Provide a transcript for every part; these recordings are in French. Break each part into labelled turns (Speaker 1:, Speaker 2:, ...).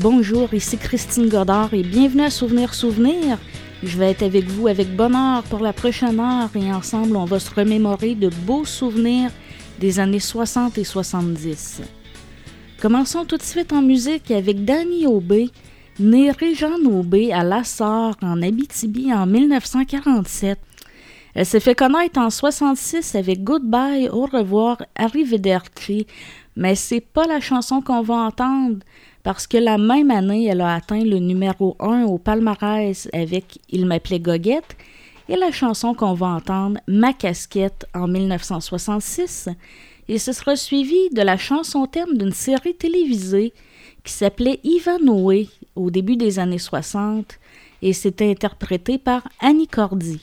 Speaker 1: bonjour, ici Christine Godard et bienvenue à Souvenir Souvenir. Je vais être avec vous avec bonheur pour la prochaine heure et ensemble on va se remémorer de beaux souvenirs des années 60 et 70. Commençons tout de suite en musique avec Danny Aubé, né Réjean Aubé à Lassar en Abitibi en 1947. Elle s'est fait connaître en 66 avec Goodbye, Au revoir, Arrivederci, mais c'est pas la chanson qu'on va entendre parce que la même année, elle a atteint le numéro 1 au palmarès avec Il m'appelait Goguette et la chanson qu'on va entendre, Ma casquette, en 1966. Et ce sera suivi de la chanson thème d'une série télévisée qui s'appelait Ivanhoe au début des années 60 et c'était interprété par Annie Cordy.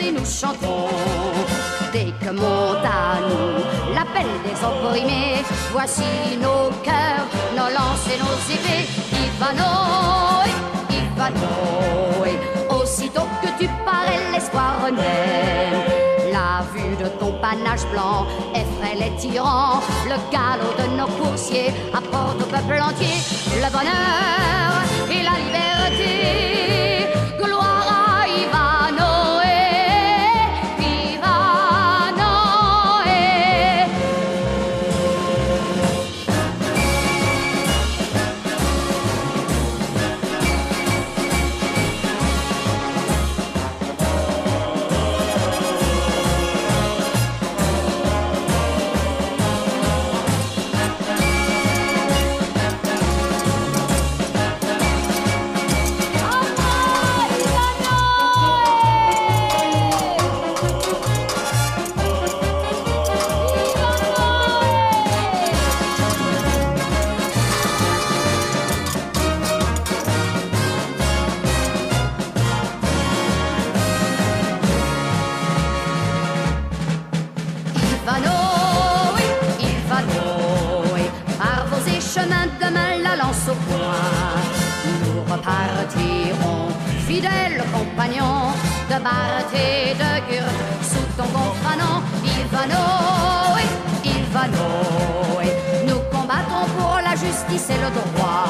Speaker 2: Et nous chantons. Dès que monte à nous l'appel des opprimés, voici nos cœurs, nos lances et nos épées. Ivano, Ivano, aussitôt que tu parais, l'espoir renaît. La vue de ton panache blanc effraie les tyrans. Le galop de nos coursiers apporte au peuple entier le bonheur
Speaker 3: de Bart et de Gurt, sous ton gonfranant, Ivano, Ivano, nous combattons pour la justice et le droit.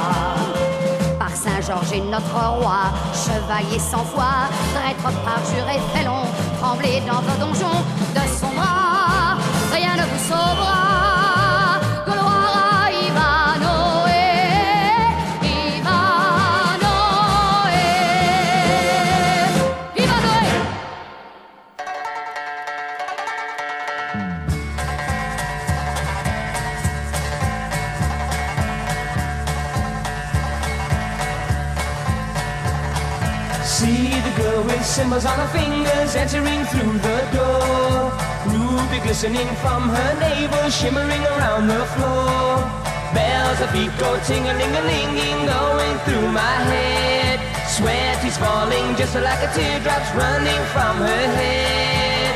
Speaker 3: Par Saint-Georges
Speaker 2: chez notre roi, chevalier sans foi, traître parjuré, félon, trembler dans vos donjons, de son bras, rien ne vous sauvera.
Speaker 4: On her fingers entering through the door. Ruby glistening from her navel, shimmering around the floor. Bells of feet go ting-a-ling-a-linging, going through my head. Sweat is falling just like a teardrop's running from her head.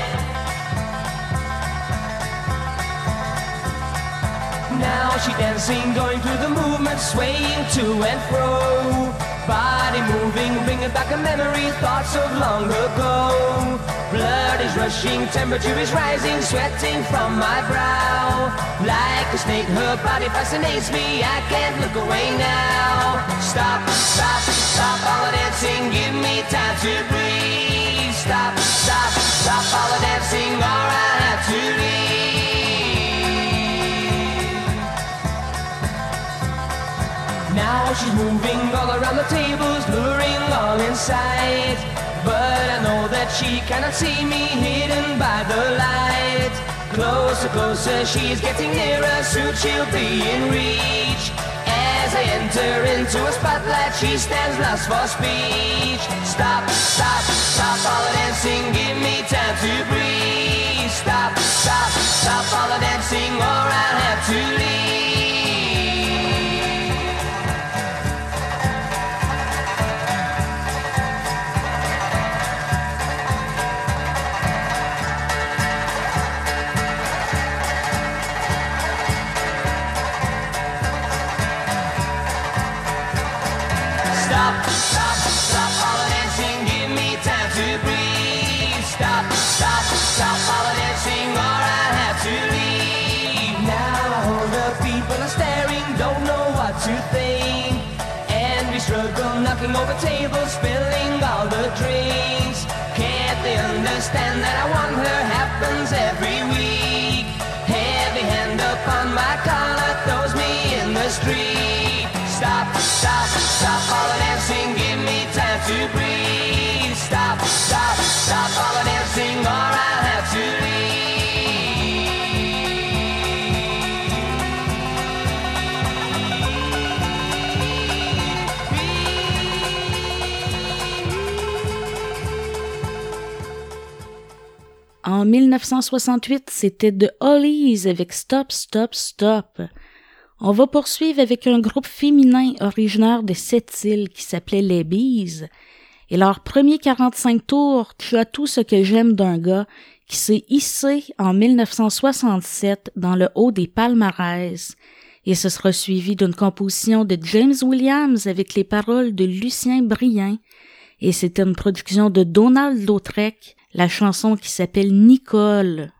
Speaker 4: Now she dancing, going through the movement, swaying to and fro. Body moving, bringing back a memory, thoughts of long ago. Blood is rushing, temperature is rising, sweating from my brow. Like a snake, her body fascinates me, I can't look away now. Stop, stop, stop all the dancing, give me time to breathe. Stop, stop, stop all the dancing, or I have to leave. Now she's moving all around the tables, luring all in sight. But I know that she cannot see me hidden by the light. Closer, closer, she's getting nearer, soon she'll be in reach. As I enter into a spotlight, she stands lost for speech. Stop, stop, stop all the dancing, give me time to breathe. Stop, stop, stop all the dancing, or I'll have to leave. Tables, spilling all the drinks. Can't they understand that I want her happens every week? Heavy hand upon my collar throws me in the street.
Speaker 1: En 1968, c'était The Hollies avec Stop, Stop, Stop. On va poursuivre avec un groupe féminin originaire de cette île qui s'appelait Les Bees. Et leur premier 45 tours, Tu as tout ce que j'aime d'un gars, qui s'est hissé en 1967 dans le haut des palmarès. Et ce sera suivi d'une composition de James Williams avec les paroles de Lucien Brien. Et c'était une production de Donald Lautrec la chanson qui s'appelle Nicole.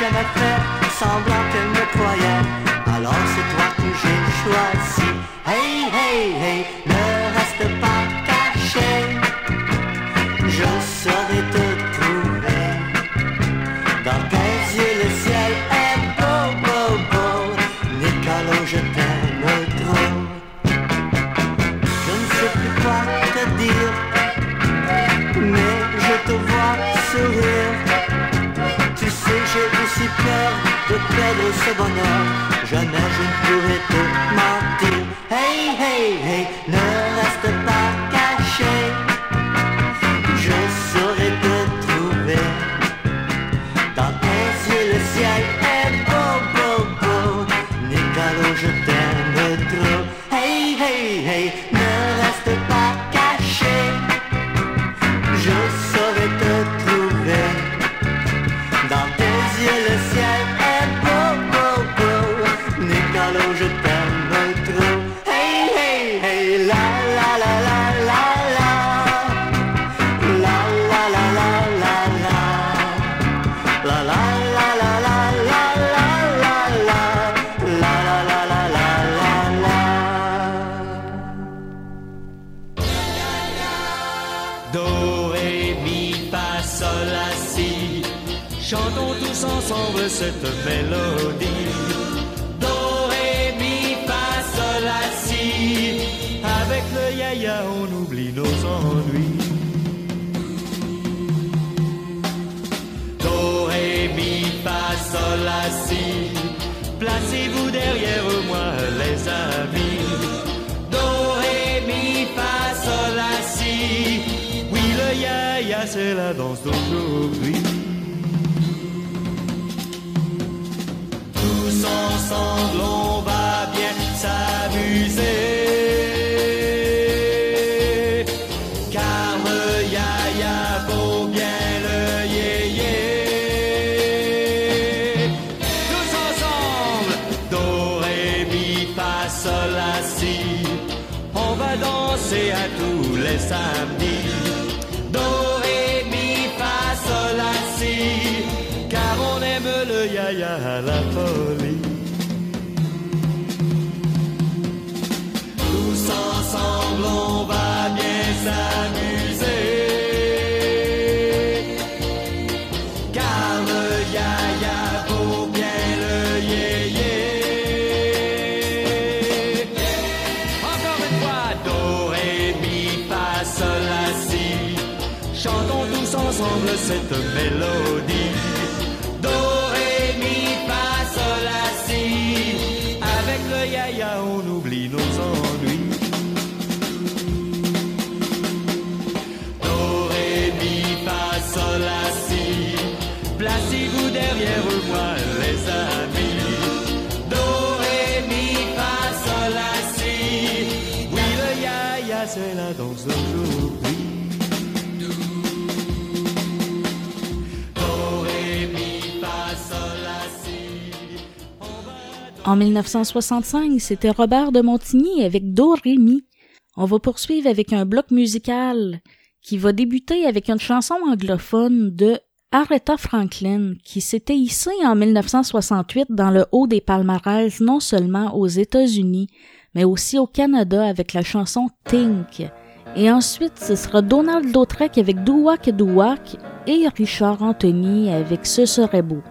Speaker 5: j'aimais faire semblant qu'elle me croyait. Alors c'est toi que j'ai choisi. Hey, hey, hey, ne reste pas caché. Je serai de de perdre ce bonheur?
Speaker 6: c'est la danse d'aujourd'hui. ensemble cette mélodie.
Speaker 1: En 1965, c'était Robert de Montigny avec Do Rémi. On va poursuivre avec un bloc musical qui va débuter avec une chanson anglophone de Aretha Franklin, qui s'était hissée en 1968 dans le haut des palmarès non seulement aux États-Unis, mais aussi au Canada avec la chanson Think. Et ensuite, ce sera Donald Dautrec avec Douac Douac et Richard Anthony avec Ce serait beau.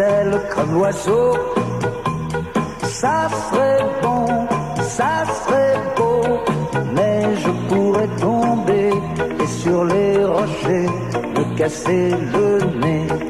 Speaker 7: Ailes comme l'oiseau, ça serait bon, ça serait beau, mais je pourrais tomber et sur les rochers me casser le nez.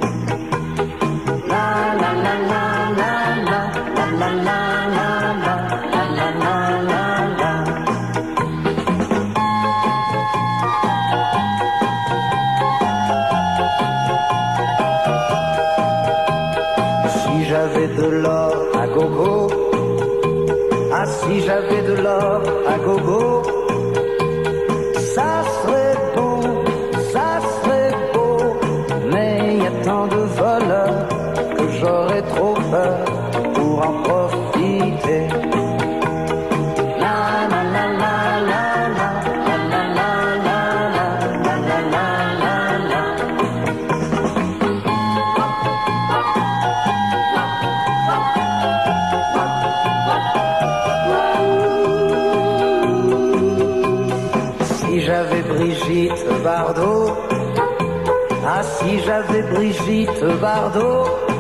Speaker 7: Brigitte Bardot,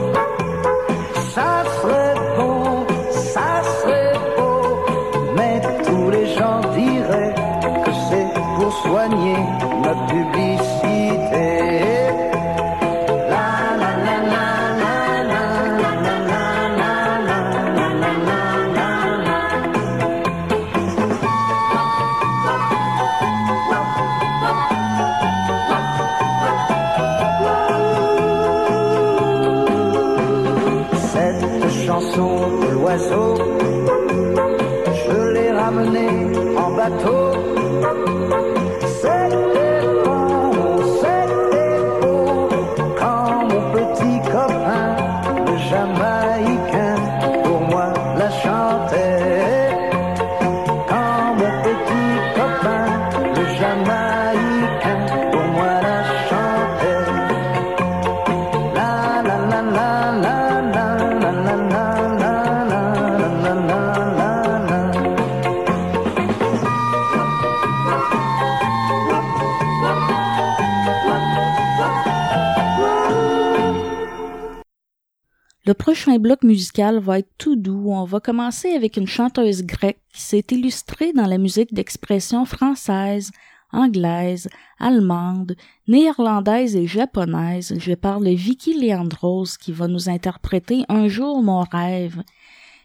Speaker 1: prochain bloc musical va être tout doux. On va commencer avec une chanteuse grecque qui s'est illustrée dans la musique d'expression française, anglaise, allemande, néerlandaise et japonaise. Je parle de Vicky Leandros qui va nous interpréter Un jour mon rêve.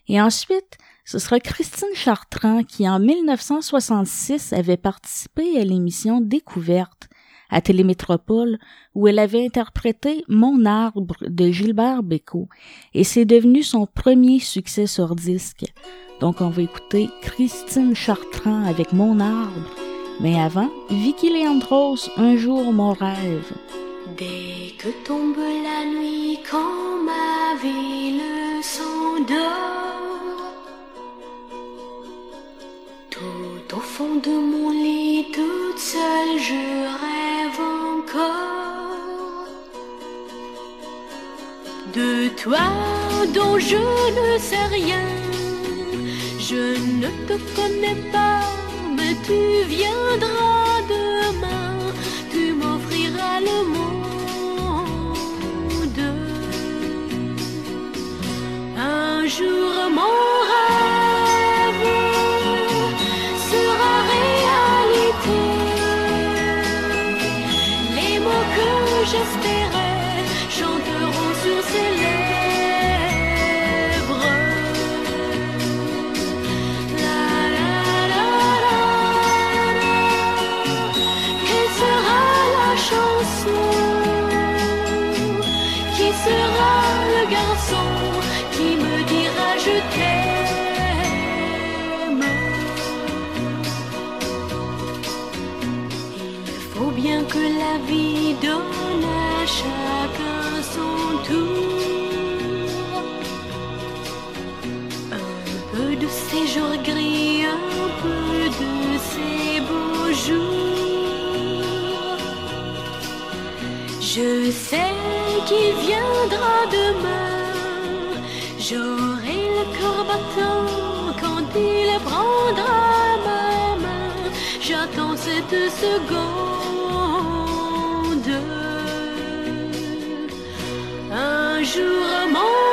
Speaker 1: Et ensuite, ce sera Christine Chartrand qui en 1966 avait participé à l'émission Découverte à Télémétropole où elle avait interprété Mon arbre de Gilbert Bécaud et c'est devenu son premier succès sur disque. Donc on va écouter Christine Chartrand avec Mon arbre. Mais avant, Vicky Leandros, Un jour mon rêve.
Speaker 8: Dès que tombe la nuit, quand ma ville s'endort, tout au fond de mon lit, toute seule, je rêve de toi dont je ne sais rien. Je ne te connais pas, mais tu viendras demain, tu m'offriras le monde. Un jour, mon la vie donne à chacun son tour. Un peu de ces jours gris, un peu de ces beaux jours. Je sais qu'il viendra demain. J'aurai le cœur battant quand il prendra ma main. J'attends cette seconde. toujours mon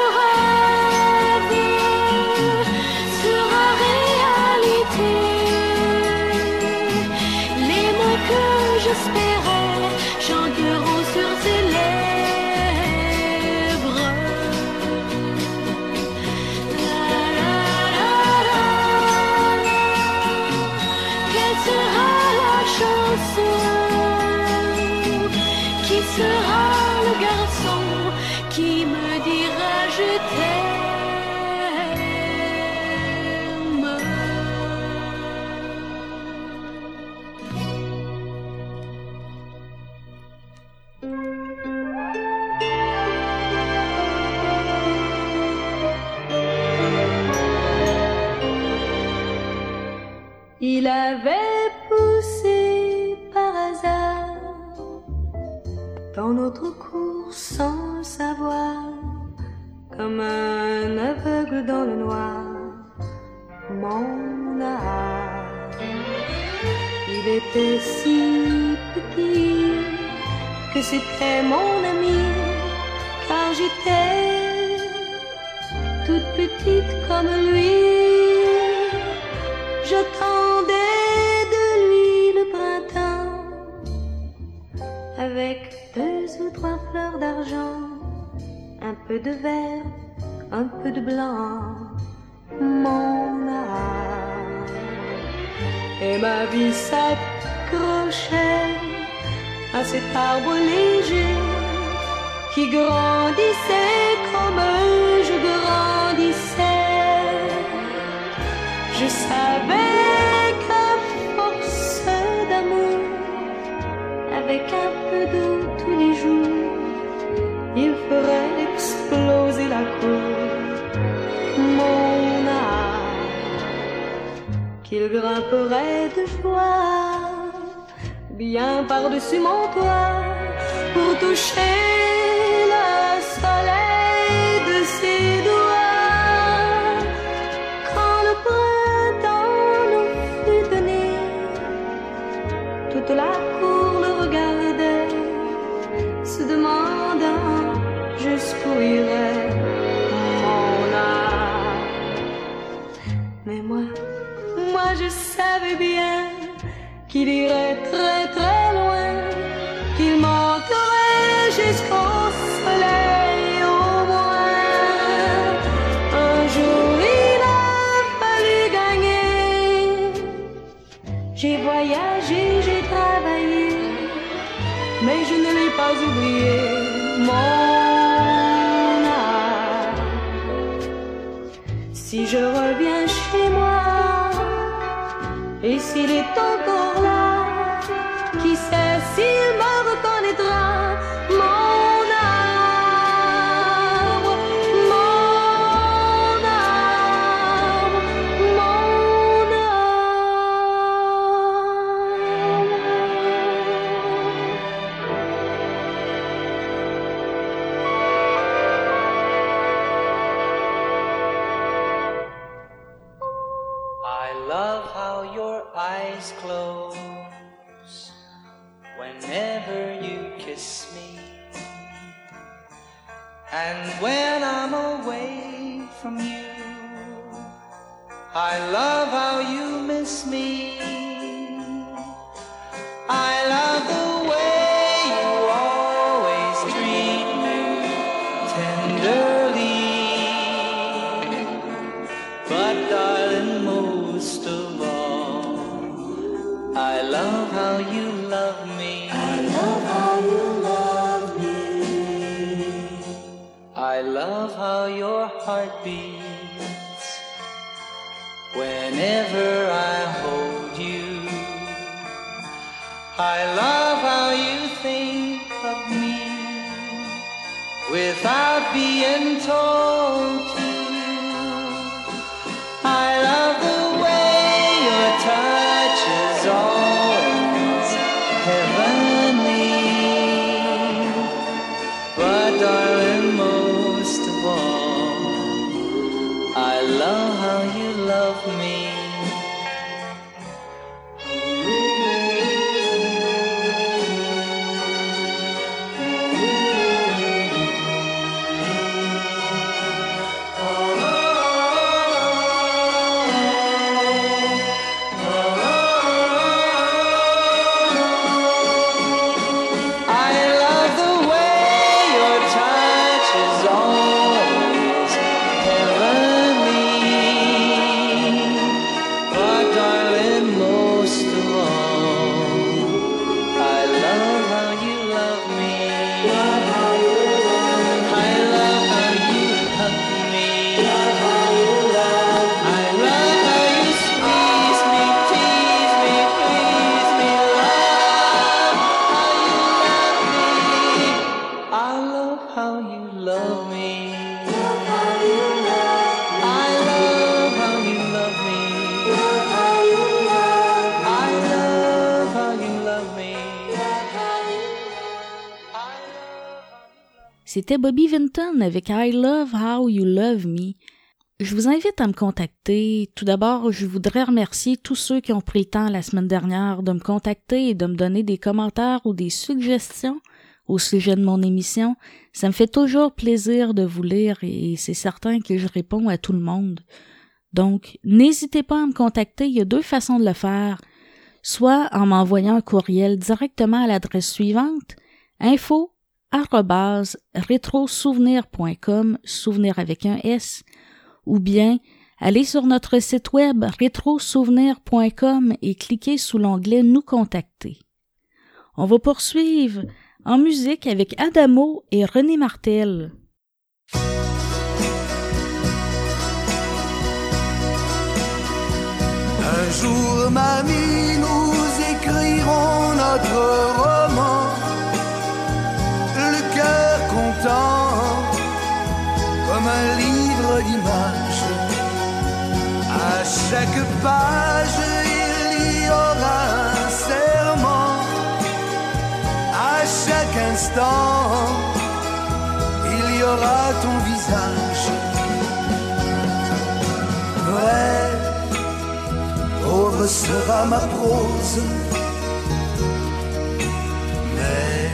Speaker 9: sans le savoir, comme un aveugle dans le noir, mon art. Il était si petit que c'était mon ami, car j'étais toute petite comme lui. Je peu de vert, un peu de blanc, mon âme. Et ma vie s'accrochait à cet arbre léger qui grandissait comme je grandissais. Je savais je grimperai de joie bien par-dessus mon toit pour toucher qu'il irait
Speaker 4: being told.
Speaker 1: C'était Bobby Vinton avec I Love How You Love Me. Je vous invite à me contacter. Tout d'abord, je voudrais remercier tous ceux qui ont pris le temps la semaine dernière de me contacter et de me donner des commentaires ou des suggestions au sujet de mon émission. Ça me fait toujours plaisir de vous lire et c'est certain que je réponds à tout le monde. Donc, n'hésitez pas à me contacter. Il y a deux façons de le faire. Soit en m'envoyant un courriel directement à l'adresse suivante info rétrosouvenir.com, souvenir avec un S, ou bien allez sur notre site web rétrosouvenir.com et cliquez sous l'onglet Nous contacter. On va poursuivre en musique avec Adamo et René Martel.
Speaker 10: Un jour, mamie, nous écrirons notre livre d'images. À chaque page, il y aura chaque instant, il y aura ton visage. Vrai, pauvre sera ma prose, mais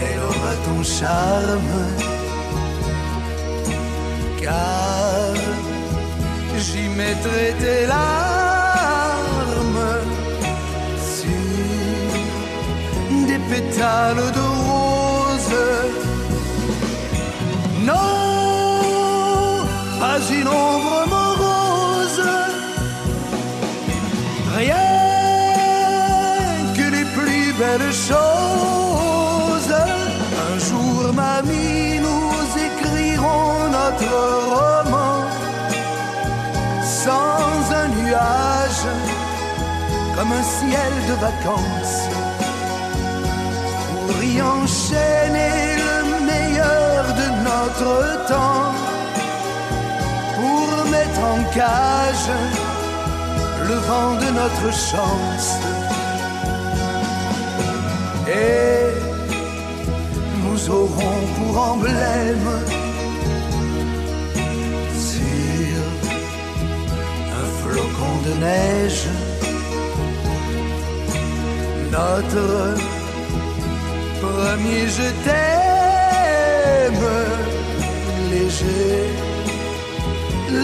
Speaker 10: elle aura ton charme, j'y mettrai tes larmes. pétales de rose. Non, pas une ombre morose, rien que les plus belles choses. Roman sans un nuage, comme un ciel de vacances y enchaîner le meilleur de notre temps pour mettre en cage le vent de notre chance. Et nous aurons pour emblème neige notre premier je t'aime, léger,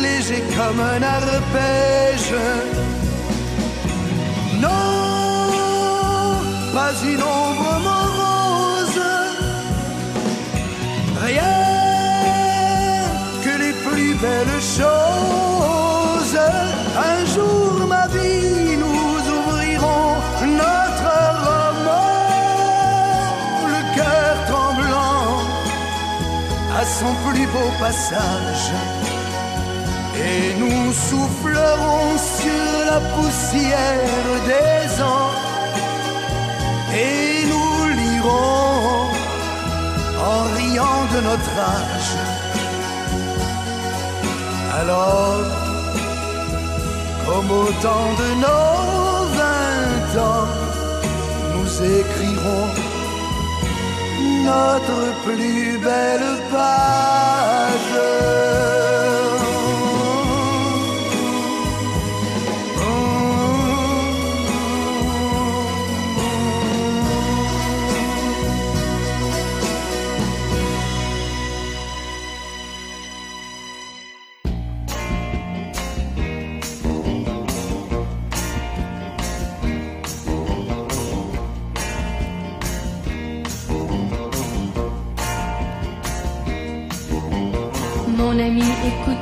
Speaker 10: léger comme un arpège. Non, pas une ombre morose, rien que les plus belles choses. Plus beau passage. Et nous soufflerons sur la poussière des ans. Et nous lirons en riant de notre âge. Alors, comme au temps de nos vingt ans, nous écrirons notre plus belle page.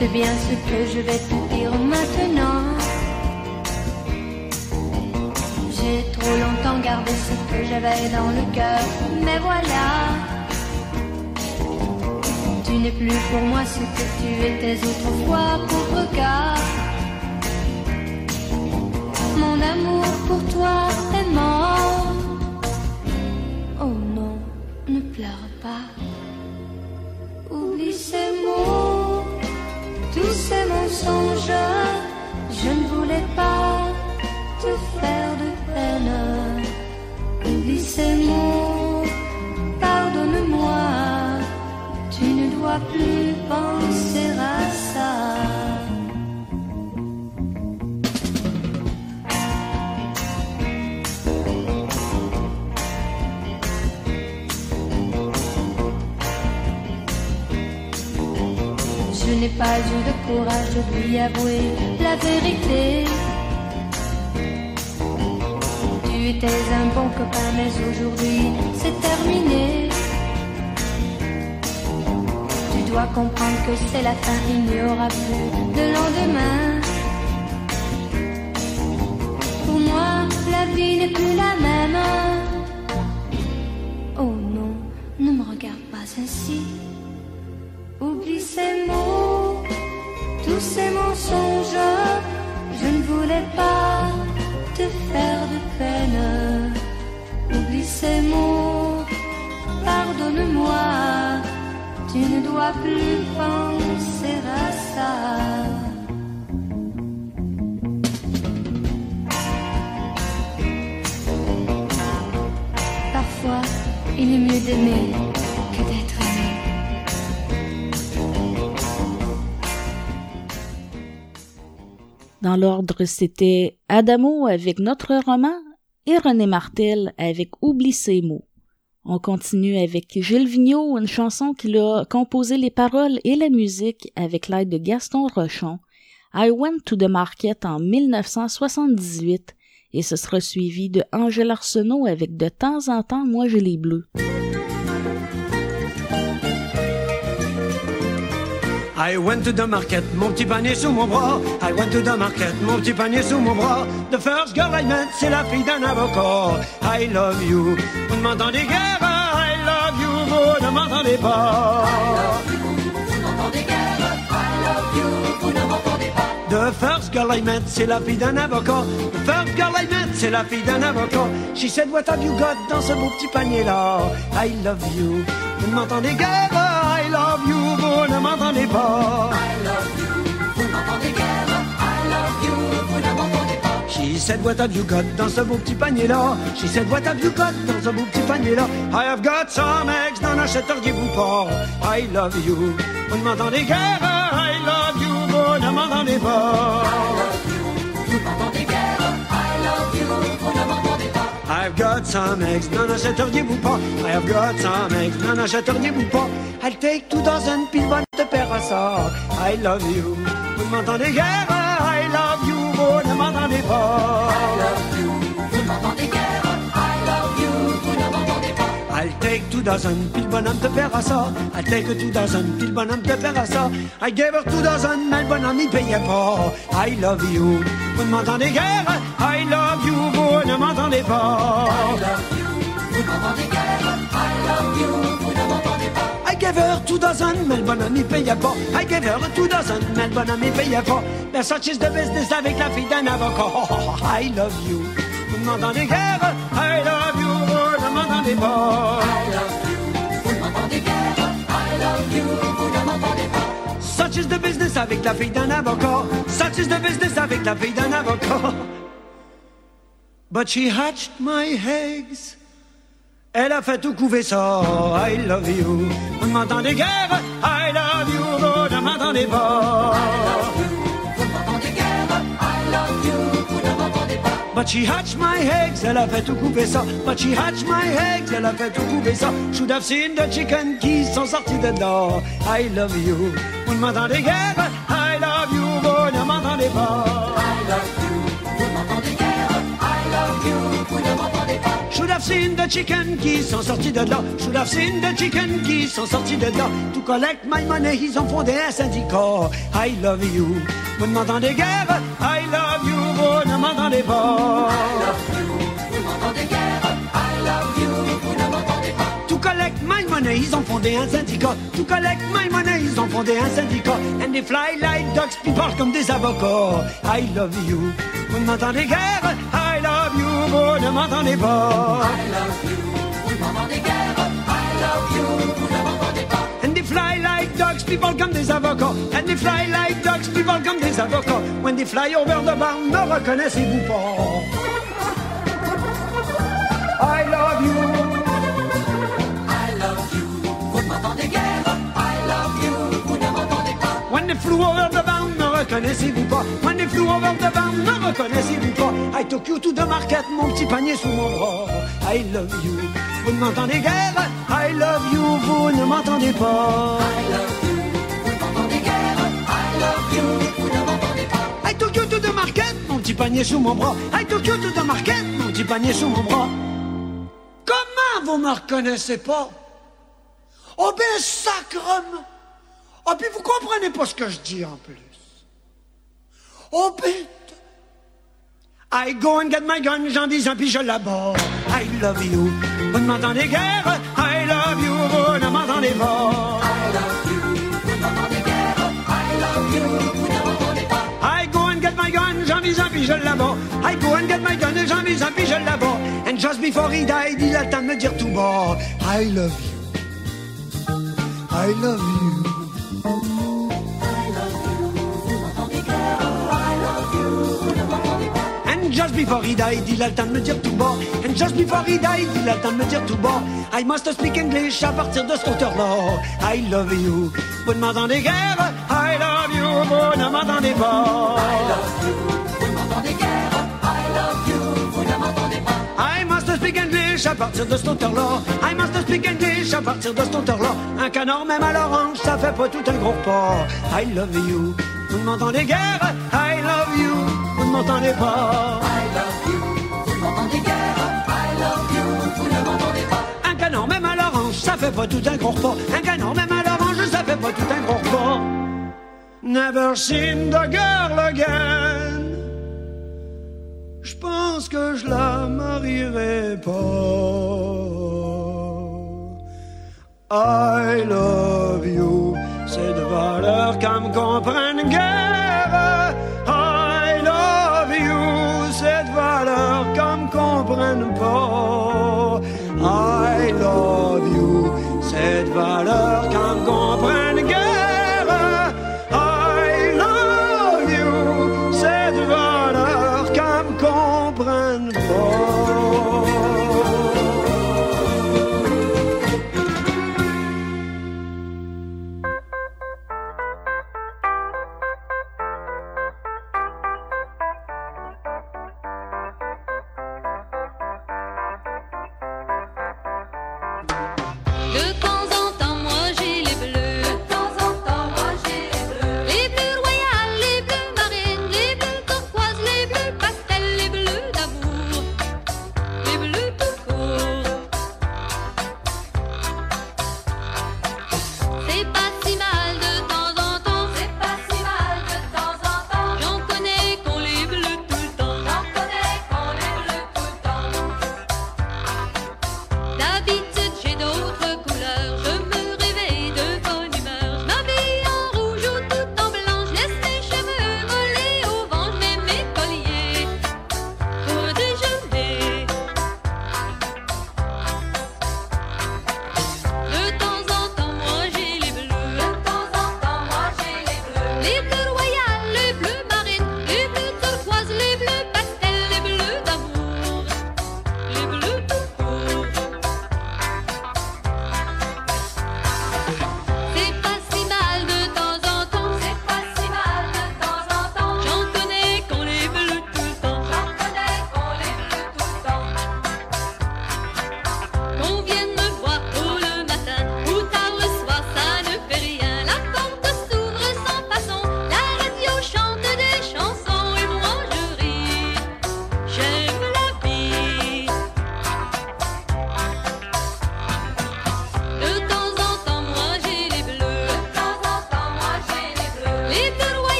Speaker 8: Écoute bien ce que je vais te dire maintenant. J'ai trop longtemps gardé ce que j'avais dans le cœur, mais voilà. Tu n'es plus pour moi ce que tu étais autrefois, pauvre gars. Mon amour pour toi est mort. Oh non, ne pleure pas. Ces mensonges, je ne voulais pas te faire de peine. Oublie ces mots, pardonne-moi. dois plus penser à ça. Je n'ai pas eu de courage de lui avouer la vérité. Tu étais un bon copain, mais aujourd'hui c'est terminé. Tu dois comprendre que c'est la fin, il n'y aura plus de lendemain. Pour moi, la vie n'est plus la même. Oh non, ne me regarde pas ainsi. Oublie ces mots, ces mensonges. Je ne voulais pas te faire de peine. Oublie ces mots, pardonne-moi. Tu ne dois plus penser à ça. Parfois, il est mieux d'aimer
Speaker 1: Dans l'ordre, c'était Adamo avec notre roman et René Martel avec Oublie ces mots. On continue avec Gilles Vigneault, une chanson qu'il a composé les paroles et la musique avec l'aide de Gaston Rochon. I Went to the Market en 1978 et ce sera suivi de Angèle Arsenault avec De temps en temps, moi j'ai les bleus.
Speaker 11: I went to the market, mon petit panier sous mon bras. I went to the market, mon petit panier sous mon bras. The first girl I met, c'est la fille d'un avocat. I love you, vous ne m'entendez guère? I love you, vous ne m'entendez pas. The first girl I met, c'est la fille d'un avocat. The first girl I met, c'est la fille d'un avocat. She said, what have you got dans ce beau petit panier-là? I love you, vous ne m'entendez guère? She said, what have you got dans ce beau petit panier-là? She said, what have you got dans ce beau petit panier-là? I have got some eggs, n'en achèteriez-vous pas? I love you, vous ne m'entendez guère? I love you, vous ne m'entendez pas. I've got some eggs, n'en achèteriez-vous pas? I have got some eggs, n'en achèteriez-vous pas? I'll take two dozen pile de ça. I love you, vous ne m'entendez guère. I love you, vous ne m'entendez pas. I love you, vous ne m'entendez guère. I love you, vous ne m'entendez pas. I'll take two dozen pile bonhomme de ça. I'll take two dozen pile bonhomme de ça. I gave her two dozen, mais le bonhomme n'y payait pas. I love you, vous ne m'entendez guère. I love you, vous ne m'entendez pas. I love you, vous m'entendez guère. I love you, vous ne m'entendez pas. I gave her two dozen, mais le bonhomme n'y payait pas. I gave her two dozen, mais le bonhomme n'y payait pas. Mais such is the business avec la fille d'un avocat. I love you, vous ne m'entendez guère. I love you, vous ne m'entendez pas. I love you, vous ne m'entendez guère. I love you, vous ne m'entendez pas. Such is the business avec la fille d'un avocat. Such is the business avec la fille d'un avocat. But she hatched my eggs. Elle a fait tout couver ça. I love you. Vous ne m'entendez guère. I love you. Vous ne m'entendez pas. I love you. Vous ne m'entendez guère. I love you. Vous ne m'entendez pas. But she hatched my eggs. Elle a fait tout couver ça. But she hatched my eggs. Elle a fait tout couver ça. Should have seen the chicken qui sont sortis dedans. I love you. Vous ne m'entendez guère. I love you. Vous ne m'entendez pas. I love you. Should have seen the chicken qui sont sortis de là. Should have seen the chicken qui sont sortis de là. To collect my money, ils ont fondé un syndicat. I love you. Vous ne m'entendez guère. I love you. Vous ne m'entendez pas. I love you. Collect my money, ils ont fondé un syndicat. To collect my money, ils ont fondé un syndicat. And they fly like ducks, puis parlent comme des avocats. I love you. Vous ne m'entendez guère? I love you. Vous ne m'entendez pas. I love you. Vous ne m'entendez guère? I love you. Vous ne m'entendez pas. And they fly like ducks, people comme des avocats. And they fly like ducks, people comme des avocats. When they fly over the bar, ne reconnaissez-vous pas? Love you. I love you. Vous ne m'entendez guère. I love you. flew over the bound, ne reconnaissez-vous pas? When they flew over the bound, ne reconnaissez-vous pas? I took you to the market, mon petit panier sous mon bras. I love you. Vous ne m'entendez guère? I love you, vous ne m'entendez pas. I love you, vous ne m'entendez guère? I love you, vous ne m'entendez pas. I took you to the market, mon petit panier sous mon bras. I took you to the market, mon petit panier sous mon bras. Comment vous me reconnaissez pas? Oh ben sacrement! Oh puis vous comprenez pas ce que je dis en plus. Oh bête! I go and get my gun, j'en dis un puis je l'aborde. I love you, vous ne m'entendez guère? I love you, vous ne m'entendez pas. I love you, vous ne m'entendez guère? I love you, vous ne m'entendez pas. I go and get my gun, j'en dis un puis je l'aborde. I go and get my gun, j'en dis un puis je l'aborde. And just before he died, il a le temps de me dire tout bas. I love you. I love you. And just before he died, il a le temps de me dire tout bas. And just before he died, il a le temps de me dire tout bas. I must speak English à partir de ce hauteur-là. I love you. Vous ne m'entendez guère. I love you. Vous ne m'entendez pas. I love you. Vous ne m'entendez guère. I love you. Vous ne m'entendez pas. I must speak English à partir de ce hauteur-là. I must speak English à partir de ce hauteur-là. Un canard même à l'orange, ça fait pas tout un gros pas. I love you. Vous ne m'entendez guère? I love you. Vous ne m'entendez pas. I love you. Vous ne m'entendez guère? I love you. Vous ne m'entendez pas. Un canard même à l'orange, ça fait pas tout un gros pas. Un canard même à l'orange, ça fait pas tout un gros. Never seen the girl again. Je pense que je la marierai pas. I love you, c'est de valeur qu'à me comprenne.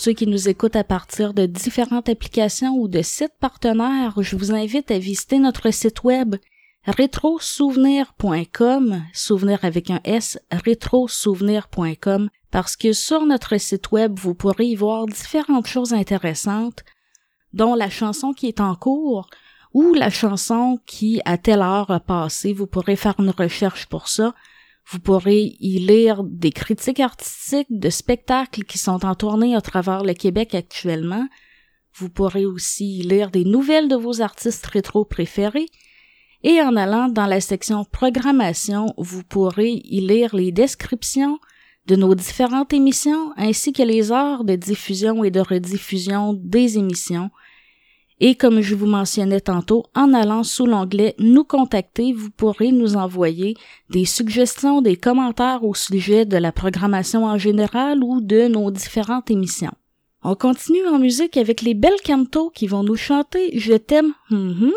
Speaker 1: Ceux qui nous écoutent à partir de différentes applications ou de sites partenaires, je vous invite à visiter notre site web rétrosouvenir.com, souvenir avec un S, rétrosouvenir.com, parce que sur notre site web, vous pourrez y voir différentes choses intéressantes, dont la chanson qui est en cours ou la chanson qui, à telle heure, a passé. Vous pourrez faire une recherche pour ça. Vous pourrez y lire des critiques artistiques de spectacles qui sont en tournée à travers le Québec actuellement. Vous pourrez aussi y lire des nouvelles de vos artistes rétro préférés. Et en allant dans la section programmation, vous pourrez y lire les descriptions de nos différentes émissions ainsi que les heures de diffusion et de rediffusion des émissions. Et comme je vous mentionnais tantôt, en allant sous l'onglet Nous contacter, vous pourrez nous envoyer des suggestions, des commentaires au sujet de la programmation en général ou de nos différentes émissions. On continue en musique avec les belles cantos qui vont nous chanter Je t'aime, hum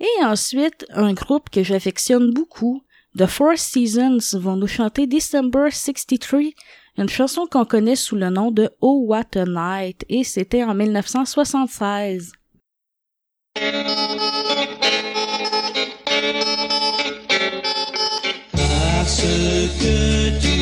Speaker 1: et ensuite un groupe que j'affectionne beaucoup, The Four Seasons, vont nous chanter December 63, une chanson qu'on connaît sous le nom de Oh What a Night, et c'était en 1976.
Speaker 12: Parce que tu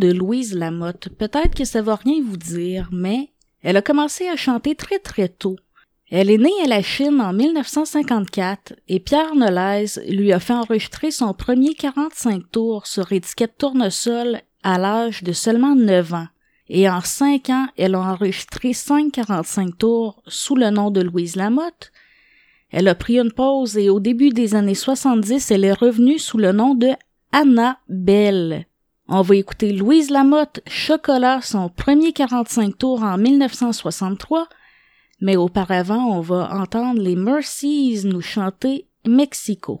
Speaker 13: de Louise Lamotte, peut-être que ça va rien vous dire, mais elle a commencé à chanter très très tôt. Elle est née à la Chine en 1954 et Pierre Nolez lui a fait enregistrer son premier 45 tours sur étiquette tournesol à l'âge de seulement 9 ans. Et en 5 ans, elle a enregistré 5 45 tours sous le nom de Louise Lamotte. Elle a pris une pause et au début des années 70, elle est revenue sous le nom de Anna Bell. On va écouter Louise Lamotte, Chocolat, son premier 45 tours en 1963, mais auparavant, on va entendre les Mercies nous chanter Mexico.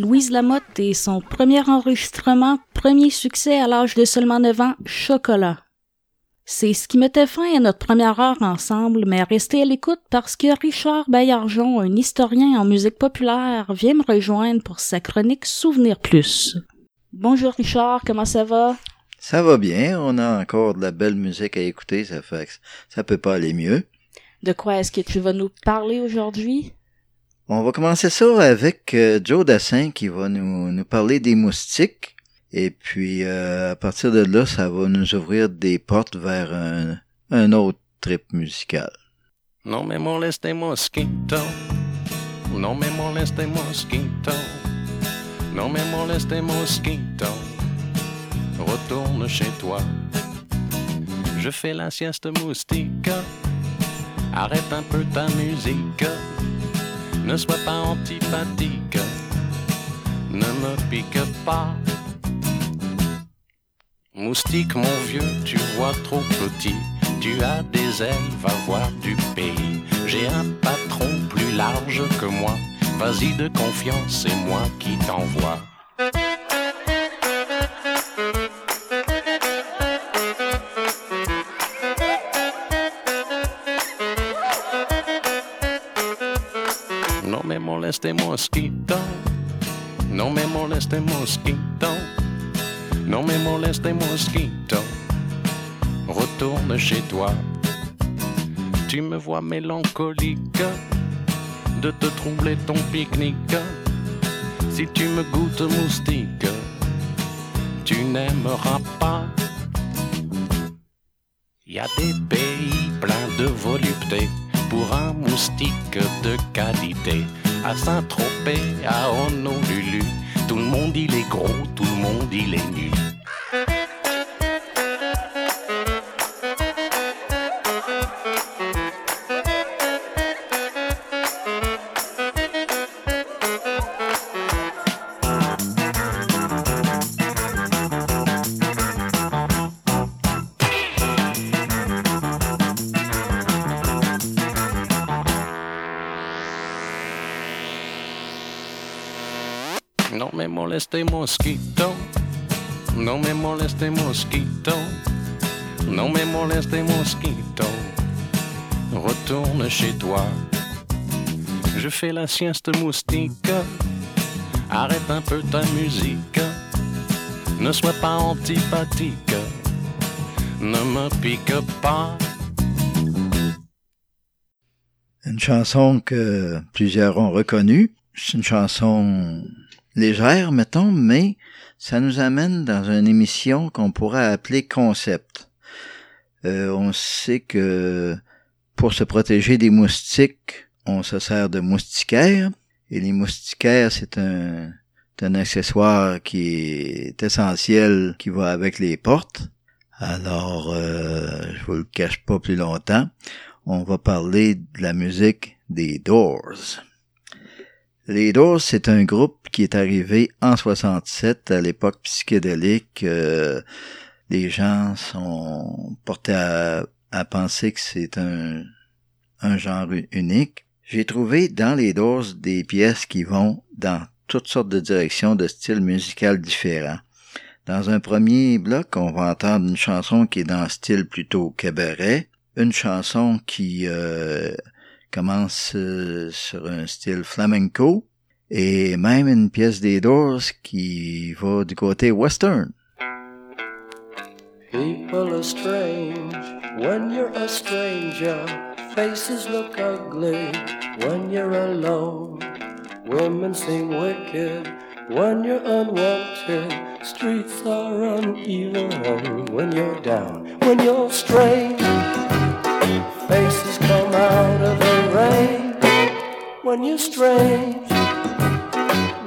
Speaker 1: Louise Lamotte et son premier enregistrement, premier succès à l'âge de seulement 9 ans, Chocolat. C'est ce qui mettait fin à notre première heure ensemble, mais restez à l'écoute parce que Richard Baillargeon, un historien en musique populaire, vient me rejoindre pour sa chronique Souvenir Plus. Bonjour Richard, comment ça va?
Speaker 14: Ça va bien, on a encore de la belle musique à écouter, ça fait que ça peut pas aller mieux.
Speaker 1: De quoi est-ce que tu vas nous parler aujourd'hui?
Speaker 14: On va commencer ça avec euh, Joe Dassin qui va nous, nous parler des moustiques. Et puis euh, à partir de là, ça va nous ouvrir des portes vers un, un autre trip musical.
Speaker 15: Non me moleste mosquito, non me moleste mosquito, non me moleste mosquito, retourne chez toi. Je fais la sieste moustique, arrête un peu ta musique ne sois pas antipathique, ne me pique pas. Moustique, mon vieux, tu vois trop petit. Tu as des ailes, va voir du pays. J'ai un patron plus large que moi. Vas-y de confiance, c'est moi qui t'envoie. Moleste mosquito, no me moleste mosquito, non me moleste mosquito, retourne chez toi. Tu me vois mélancolique de te troubler ton pique-nique. Si tu me goûtes moustique, tu n'aimeras pas. Y a des pays pleins de volupté pour un moustique de qualité à Saint-Tropez, à Honolulu. Tout le monde il est gros, tout le monde il est nu. Moleste mosquito, no me moleste mosquito, no me moleste mosquito, retourne chez toi. Je fais la sieste moustique, arrête un peu ta musique, ne sois pas antipathique, ne me pique pas.
Speaker 14: Une chanson que plusieurs ont reconnue, c'est une chanson légère, mettons, mais ça nous amène dans une émission qu'on pourrait appeler concept. Euh, on sait que pour se protéger des moustiques, on se sert de moustiquaires. Et les moustiquaires, c'est un, un accessoire qui est essentiel, qui va avec les portes. Alors, euh, je vous le cache pas plus longtemps. On va parler de la musique des Doors. Les Doors, c'est un groupe qui est arrivé en 67 à l'époque psychédélique. Euh, les gens sont portés à, penser que c'est un, un genre unique. J'ai trouvé dans les Doors des pièces qui vont dans toutes sortes de directions de styles musicaux différents. Dans un premier bloc, on va entendre une chanson qui est dans un style plutôt cabaret, une chanson qui euh, commence euh, sur un style flamenco et même une pièce des Doors qui va du côté western.
Speaker 16: People are strange when you're a stranger. Faces look ugly when you're alone. Women seem wicked when you're unwanted. Streets are uneven when you're down. When you're strange, faces come out of the rain. When you're strange,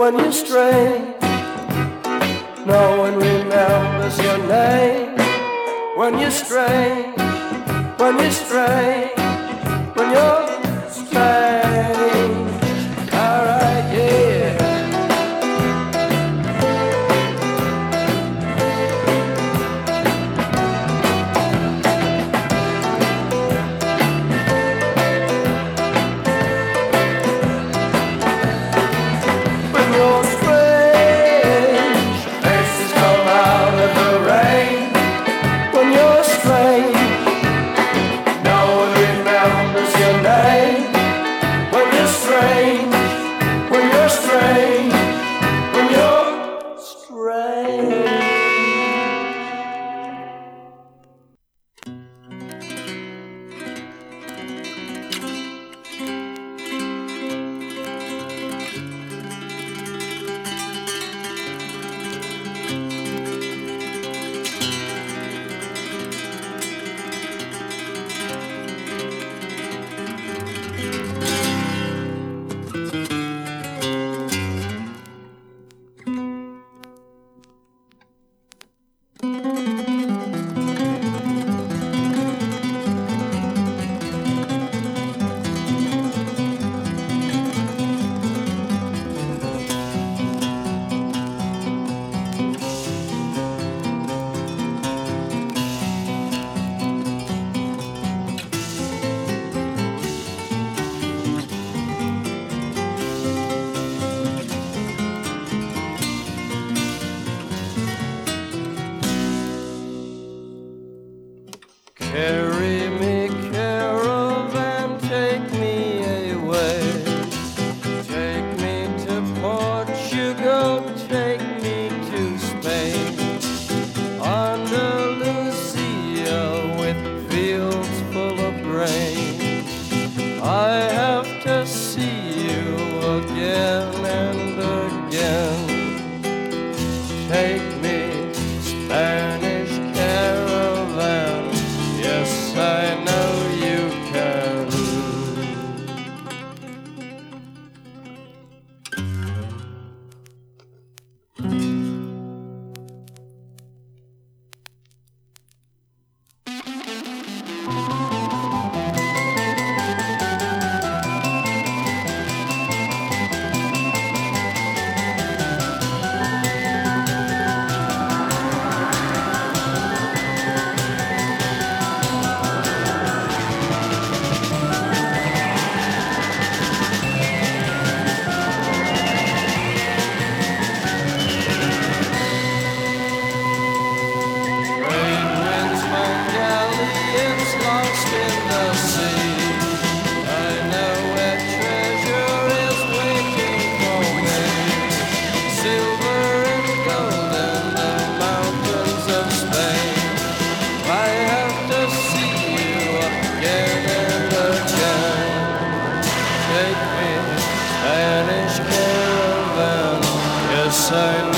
Speaker 16: when you stray. No one remembers your name when you stray, when you stray, when you stray.
Speaker 1: so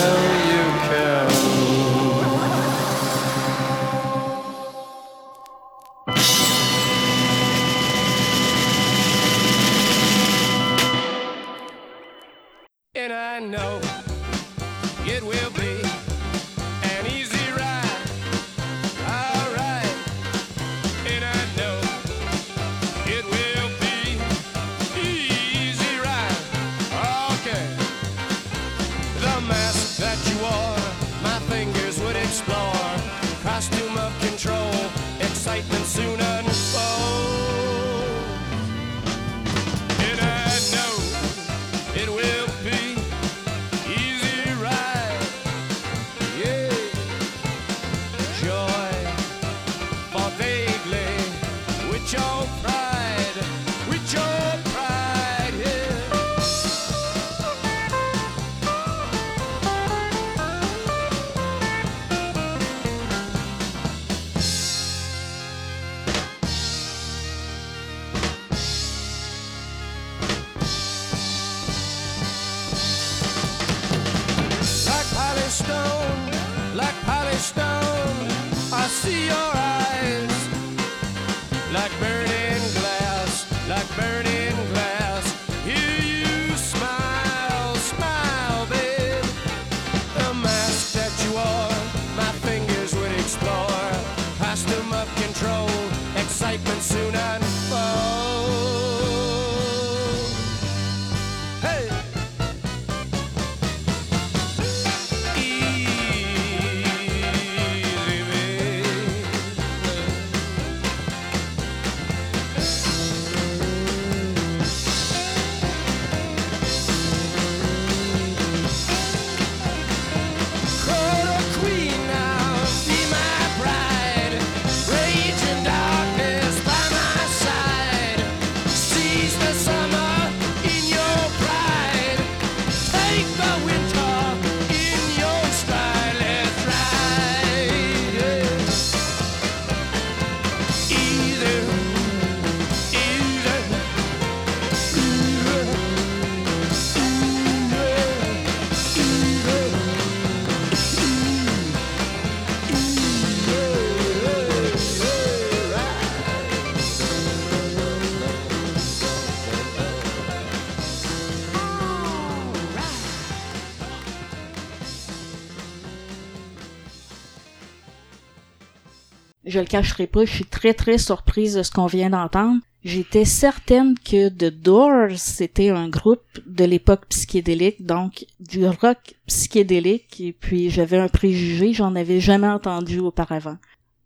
Speaker 1: je le cacherai pas, je suis très très surprise de ce qu'on vient d'entendre. J'étais certaine que The Doors, c'était un groupe de l'époque psychédélique, donc du rock psychédélique, et puis j'avais un préjugé, j'en avais jamais entendu auparavant.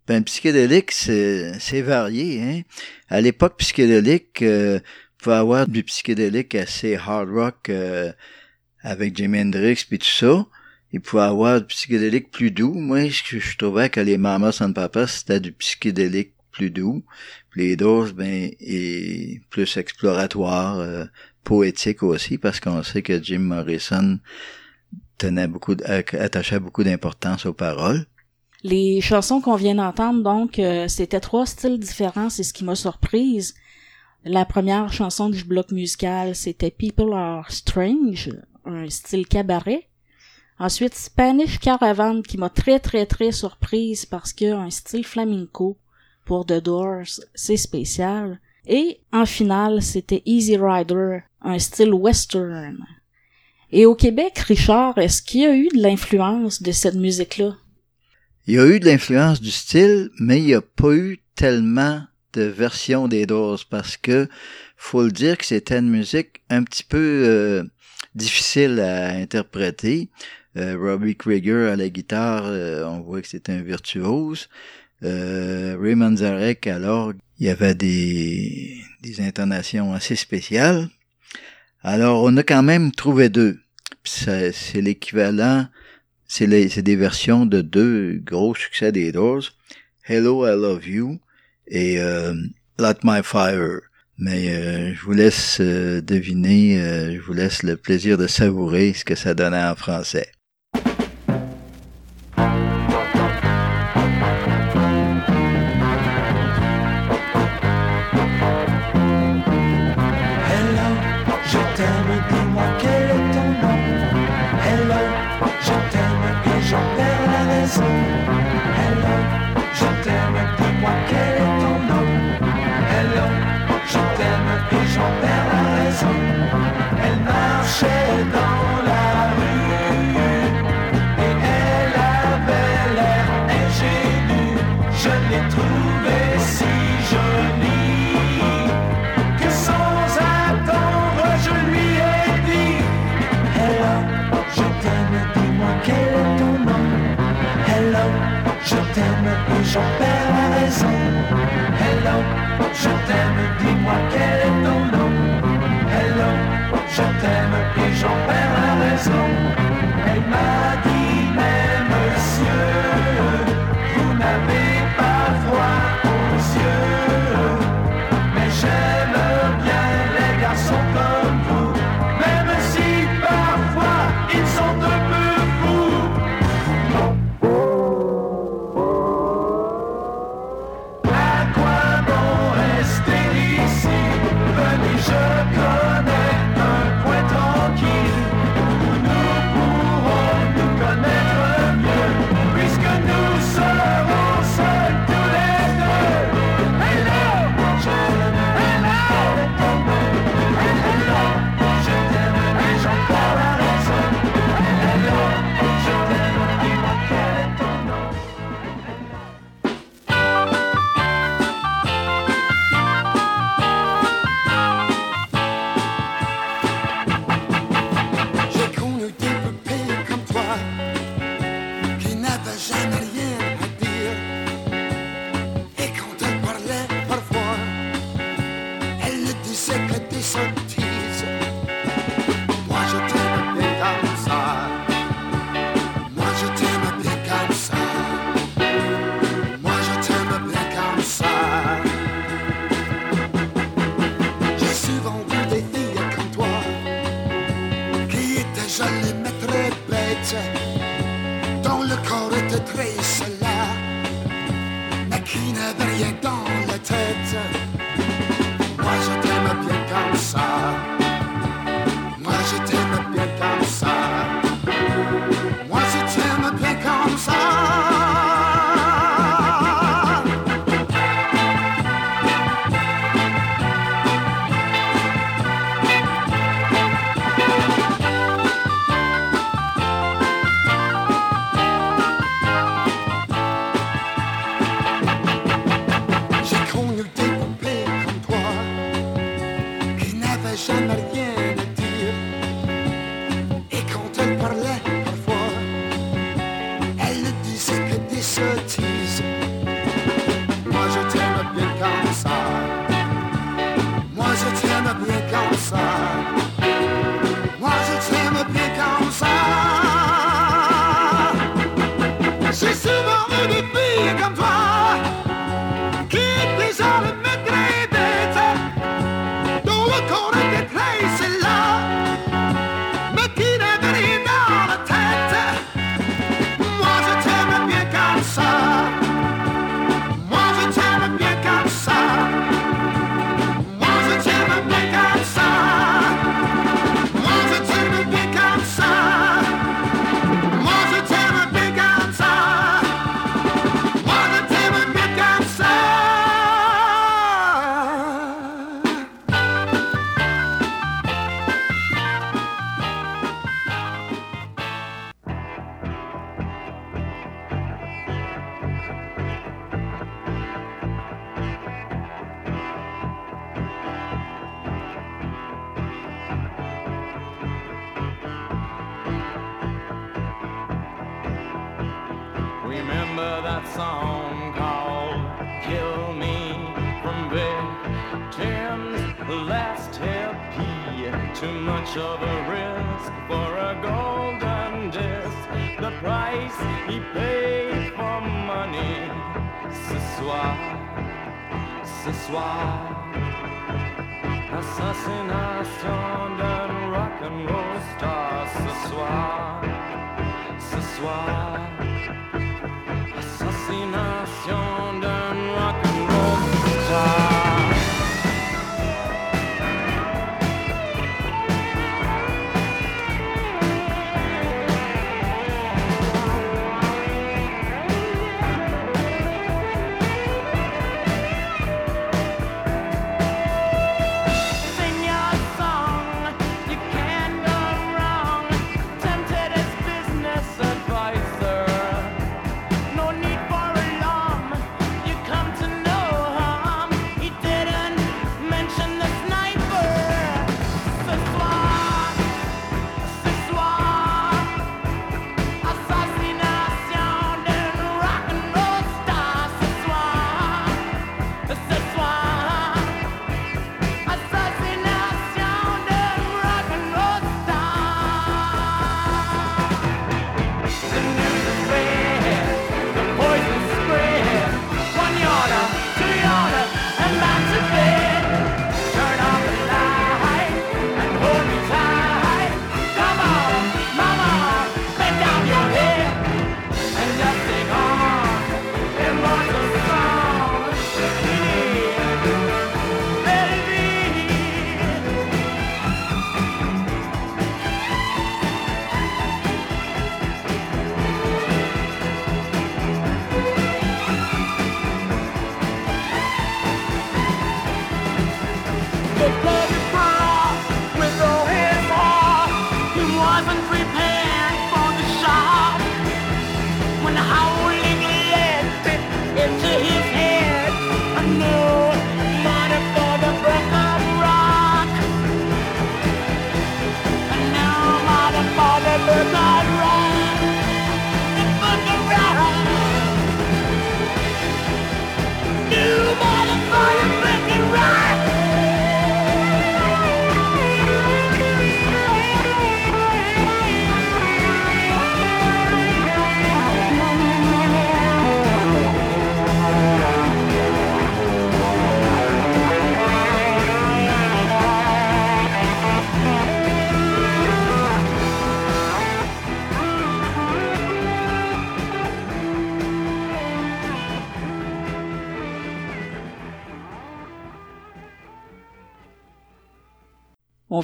Speaker 14: Ben, psychédélique, c'est varié. Hein? À l'époque psychédélique, euh, pouvait avoir du psychédélique assez hard rock euh, avec Jimi Hendrix puis tout ça. Il pouvait avoir du psychédélique plus doux. Moi, je, je trouvais que les Mamas and Papas, c'était du psychédélique plus doux. Puis les doses, ben, et plus exploratoire, euh, poétique aussi, parce qu'on sait que Jim Morrison tenait beaucoup, attachait beaucoup d'importance aux paroles.
Speaker 1: Les chansons qu'on vient d'entendre, donc, euh, c'était trois styles différents, c'est ce qui m'a surprise. La première chanson du bloc musical, c'était People Are Strange, un style cabaret. Ensuite, Spanish Caravan, qui m'a très très très surprise parce que un style flamenco pour The Doors, c'est spécial. Et en finale, c'était Easy Rider, un style western. Et au Québec, Richard, est-ce qu'il y a eu de l'influence de cette musique-là?
Speaker 14: Il y a eu de l'influence du style, mais il n'y a pas eu tellement de versions des Doors parce que faut le dire que c'était une musique un petit peu euh, difficile à interpréter. Euh, Robbie Krieger à la guitare, euh, on voit que c'est un virtuose. Raymond Zarek alors il y avait des, des intonations assez spéciales. Alors on a quand même trouvé deux. C'est l'équivalent, c'est des versions de deux gros succès des Doors. Hello, I Love You et euh, Light My Fire. Mais euh, je vous laisse euh, deviner, euh, je vous laisse le plaisir de savourer ce que ça donnait en français.
Speaker 17: T'aime et j'en perds la raison. Elle m'a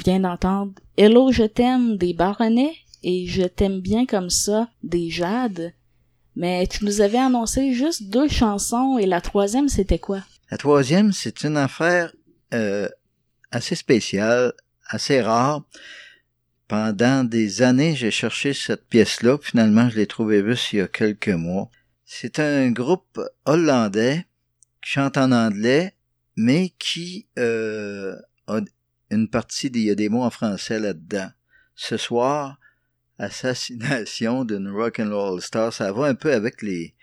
Speaker 1: vient d'entendre Hello, je t'aime des Baronnets et Je t'aime bien comme ça des Jades. Mais tu nous avais annoncé juste deux chansons et la troisième c'était quoi?
Speaker 14: La troisième, c'est une affaire euh, assez spéciale, assez rare. Pendant des années, j'ai cherché cette pièce-là. Finalement, je l'ai trouvée juste il y a quelques mois. C'est un groupe hollandais qui chante en anglais, mais qui euh, a une partie des, y a des mots en français là-dedans. Ce soir, assassination d'une rock'n'roll star, ça va un peu avec les,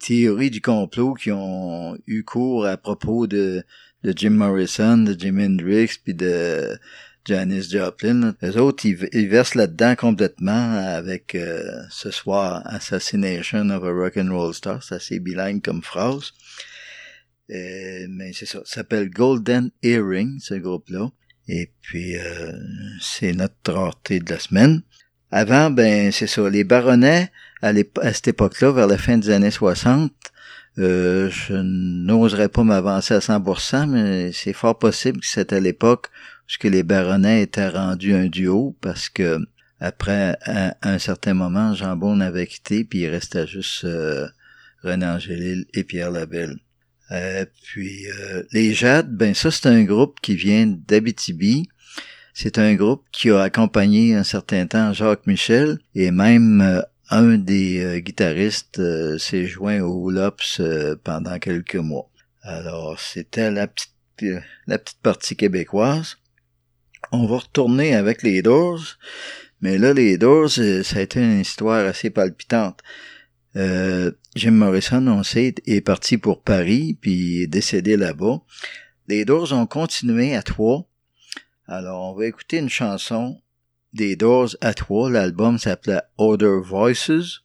Speaker 14: théories du complot qui ont eu cours à propos de, Jim Morrison, de Jim Hendrix, puis de Janis Joplin. Les autres, ils, ils versent là-dedans complètement avec euh, ce soir Assassination of a Rock'n'Roll Star. C'est assez bilingue comme phrase. Euh, mais c'est ça. Ça s'appelle Golden Earring, ce groupe-là. Et puis, euh, c'est notre rareté de la semaine. Avant, ben, c'est ça. Les baronnets, à, à cette époque-là, vers la fin des années 60, euh, je n'oserais pas m'avancer à 100%, mais c'est fort possible que c'était à l'époque où les baronnets étaient rendus un duo, parce que après à, un certain moment, Jean Beaune avait quitté, puis il restait juste euh, René Angélil et Pierre Labelle. Euh, puis euh, les Jades, ben ça c'est un groupe qui vient d'Abitibi. C'est un groupe qui a accompagné un certain temps Jacques Michel et même euh, un des euh, guitaristes euh, s'est joint au Lops pendant quelques mois. Alors c'était la petite la petite partie québécoise. On va retourner avec les Doors, mais là les Doors ça a été une histoire assez palpitante.
Speaker 18: Euh, Jim Morrison, on sait, est parti pour Paris, puis est décédé là-bas. Les Doors ont continué à trois. Alors, on va écouter une chanson des Doors à trois. L'album s'appelait Other Voices.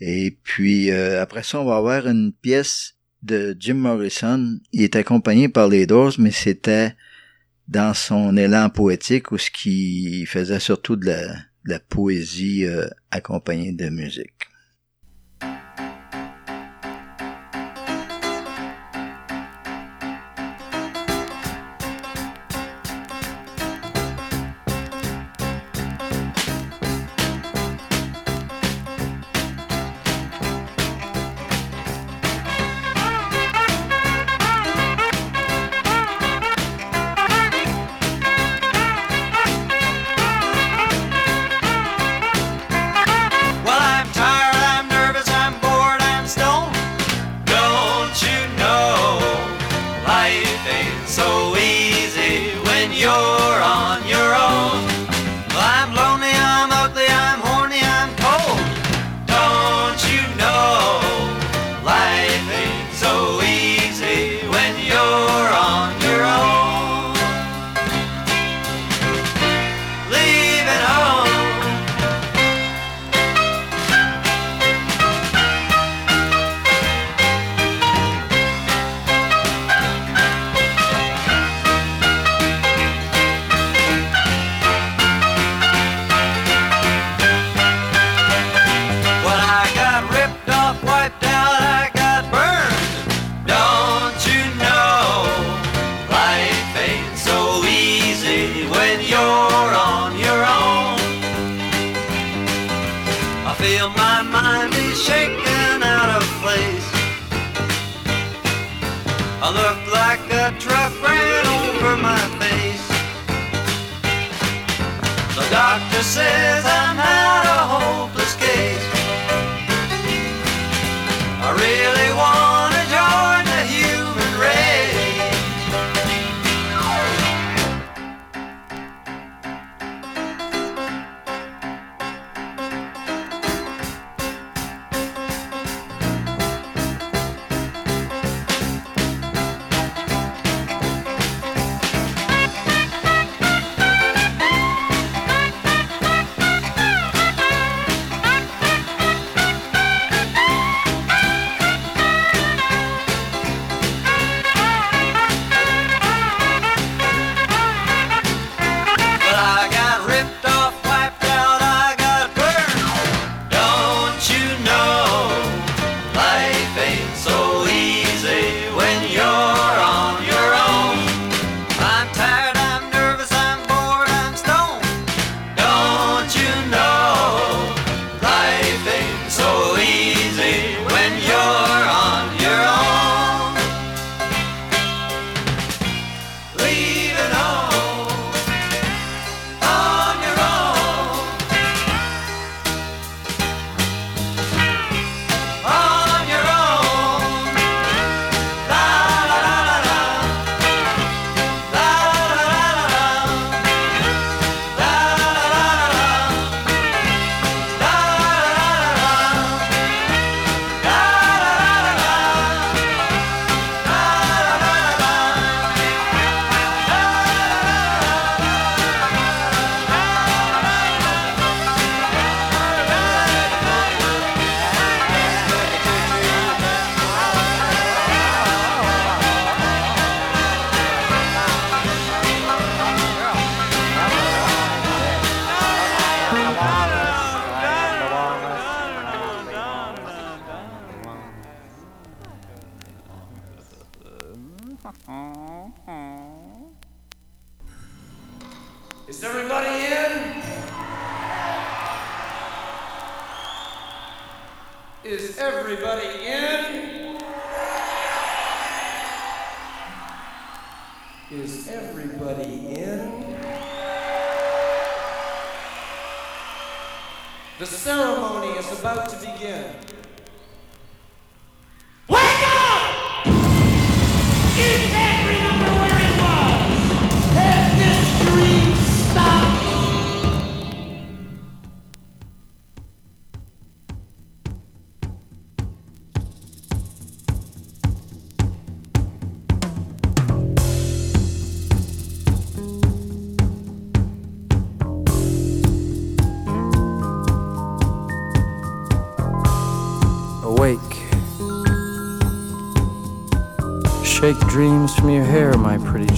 Speaker 18: Et puis, euh, après ça, on va avoir une pièce de Jim Morrison. Il est accompagné par les Doors, mais c'était dans son élan poétique ou ce qui faisait surtout de la, de la poésie euh, accompagnée de musique.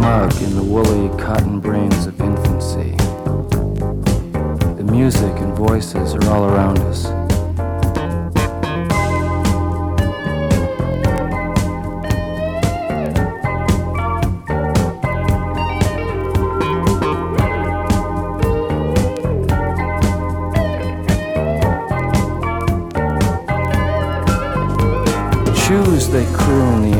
Speaker 16: smug in the woolly cotton brains of infancy. The music and voices are all around us. Choose, they croon, the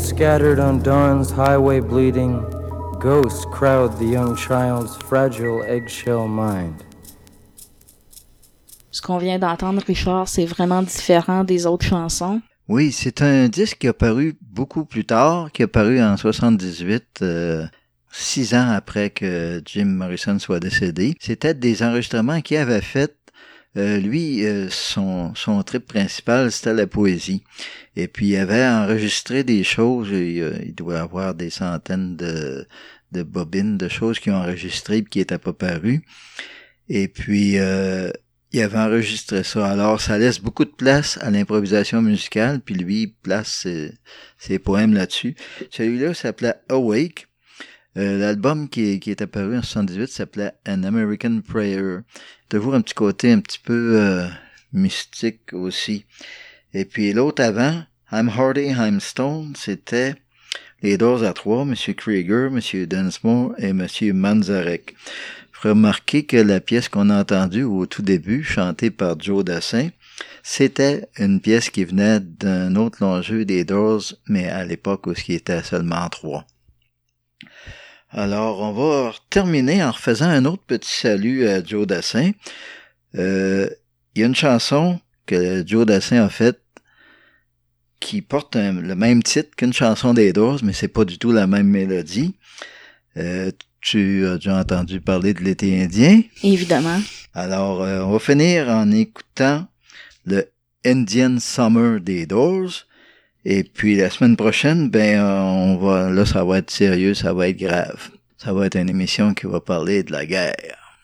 Speaker 16: Scattered on dawn's highway bleeding, ghosts crowd the young child's fragile eggshell mind.
Speaker 1: Ce qu'on vient d'entendre, Richard, c'est vraiment différent des autres chansons.
Speaker 14: Oui, c'est un disque qui a paru beaucoup plus tard, qui a paru en 78, euh, six ans après que Jim Morrison soit décédé. C'était des enregistrements qu'il avait fait. Euh, lui, euh, son, son trip principal, c'était la poésie. Et puis, il avait enregistré des choses. Il, euh, il doit avoir des centaines de, de bobines, de choses qu'il a enregistrées et qui n'étaient pas parues. Et puis, il avait enregistré ça. Alors, ça laisse beaucoup de place à l'improvisation musicale, puis lui, il place ses, ses poèmes là-dessus. Celui-là s'appelait Awake. Euh, L'album qui, qui est apparu en 78 s'appelait An American Prayer. Toujours un petit côté un petit peu euh, mystique aussi. Et puis l'autre avant, I'm Hardy, I'm Stone, c'était les Doors à trois, M. Krieger, M. Dunsmore et M. Manzarek. Remarquez que la pièce qu'on a entendue au tout début, chantée par Joe Dassin, c'était une pièce qui venait d'un autre long jeu des Doors, mais à l'époque où il était seulement trois. Alors, on va terminer en refaisant un autre petit salut à Joe Dassin. Euh, il y a une chanson que Joe Dassin a faite qui porte un- le même titre qu'une chanson des Doors, mais c'est pas du tout la même mélodie. Euh, tu as déjà entendu parler de l'été indien?
Speaker 1: Évidemment.
Speaker 14: Alors, euh, on va finir en écoutant le Indian Summer des Doors. Et puis la semaine prochaine, ben euh, on va là ça va être sérieux, ça va être grave. Ça va être une émission qui va parler de la guerre.